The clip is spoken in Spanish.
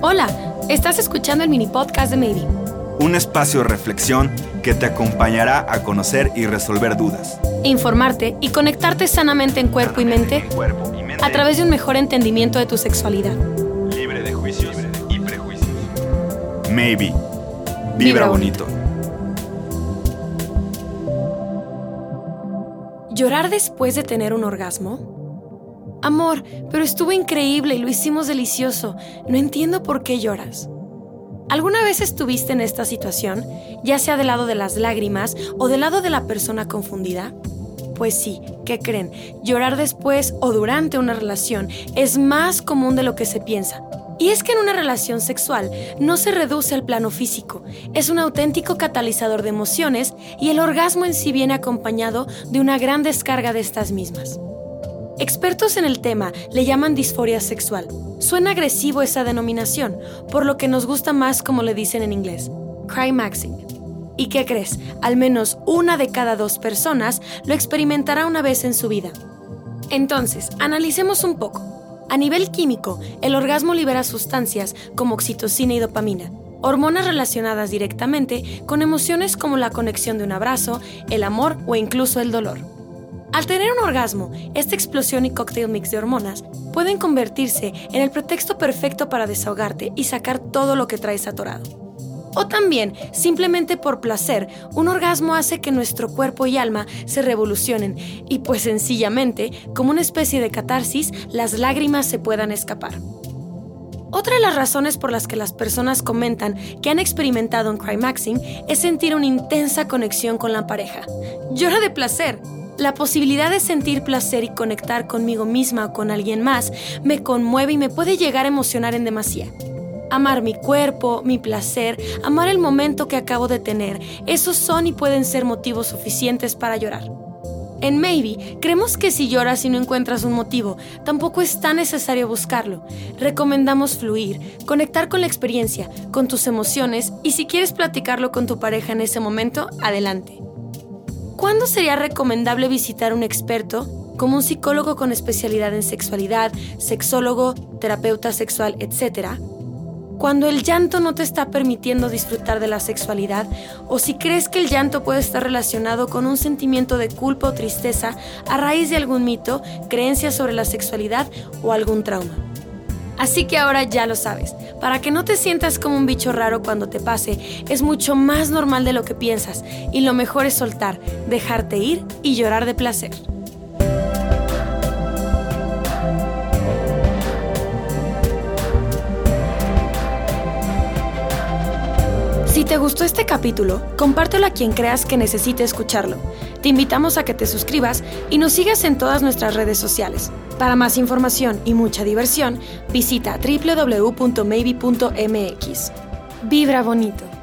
Hola, estás escuchando el mini podcast de Maybe. Un espacio de reflexión que te acompañará a conocer y resolver dudas. Informarte y conectarte sanamente en cuerpo y mente a través de un mejor entendimiento de tu sexualidad. Libre de juicios y prejuicios. Maybe. Vibra, bonito. ¿Llorar después de tener un orgasmo? Amor, pero estuvo increíble y lo hicimos delicioso. No entiendo por qué lloras. ¿Alguna vez estuviste en esta situación, ya sea del lado de las lágrimas o del lado de la persona confundida? Pues sí, ¿qué creen? Llorar después o durante una relación es más común de lo que se piensa. Y es que en una relación sexual no se reduce al plano físico, es un auténtico catalizador de emociones y el orgasmo en sí viene acompañado de una gran descarga de estas mismas. Expertos en el tema le llaman disforia sexual. Suena agresivo esa denominación, por lo que nos gusta más como le dicen en inglés, maxing. ¿Y qué crees? Al menos una de cada dos personas lo experimentará una vez en su vida. Entonces, analicemos un poco. A nivel químico, el orgasmo libera sustancias como oxitocina y dopamina, hormonas relacionadas directamente con emociones como la conexión de un abrazo, el amor o incluso el dolor. Al tener un orgasmo, esta explosión y cocktail mix de hormonas pueden convertirse en el pretexto perfecto para desahogarte y sacar todo lo que traes atorado. O también, simplemente por placer, un orgasmo hace que nuestro cuerpo y alma se revolucionen y pues sencillamente, como una especie de catarsis, las lágrimas se puedan escapar. Otra de las razones por las que las personas comentan que han experimentado un climaxing es sentir una intensa conexión con la pareja. Llora de placer, la posibilidad de sentir placer y conectar conmigo misma o con alguien más me conmueve y me puede llegar a emocionar en demasía. Amar mi cuerpo, mi placer, amar el momento que acabo de tener, esos son y pueden ser motivos suficientes para llorar. En Maybe, creemos que si lloras y no encuentras un motivo, tampoco es tan necesario buscarlo. Recomendamos fluir, conectar con la experiencia, con tus emociones y si quieres platicarlo con tu pareja en ese momento, adelante. ¿Cuándo sería recomendable visitar un experto como un psicólogo con especialidad en sexualidad, sexólogo, terapeuta sexual, etcétera? Cuando el llanto no te está permitiendo disfrutar de la sexualidad o si crees que el llanto puede estar relacionado con un sentimiento de culpa o tristeza a raíz de algún mito, creencia sobre la sexualidad o algún trauma. Así que ahora ya lo sabes. Para que no te sientas como un bicho raro cuando te pase, es mucho más normal de lo que piensas y lo mejor es soltar, dejarte ir y llorar de placer. Te gustó este capítulo, compártelo a quien creas que necesite escucharlo. Te invitamos a que te suscribas y nos sigas en todas nuestras redes sociales. Para más información y mucha diversión, visita www.maybe.mx. Vibra bonito.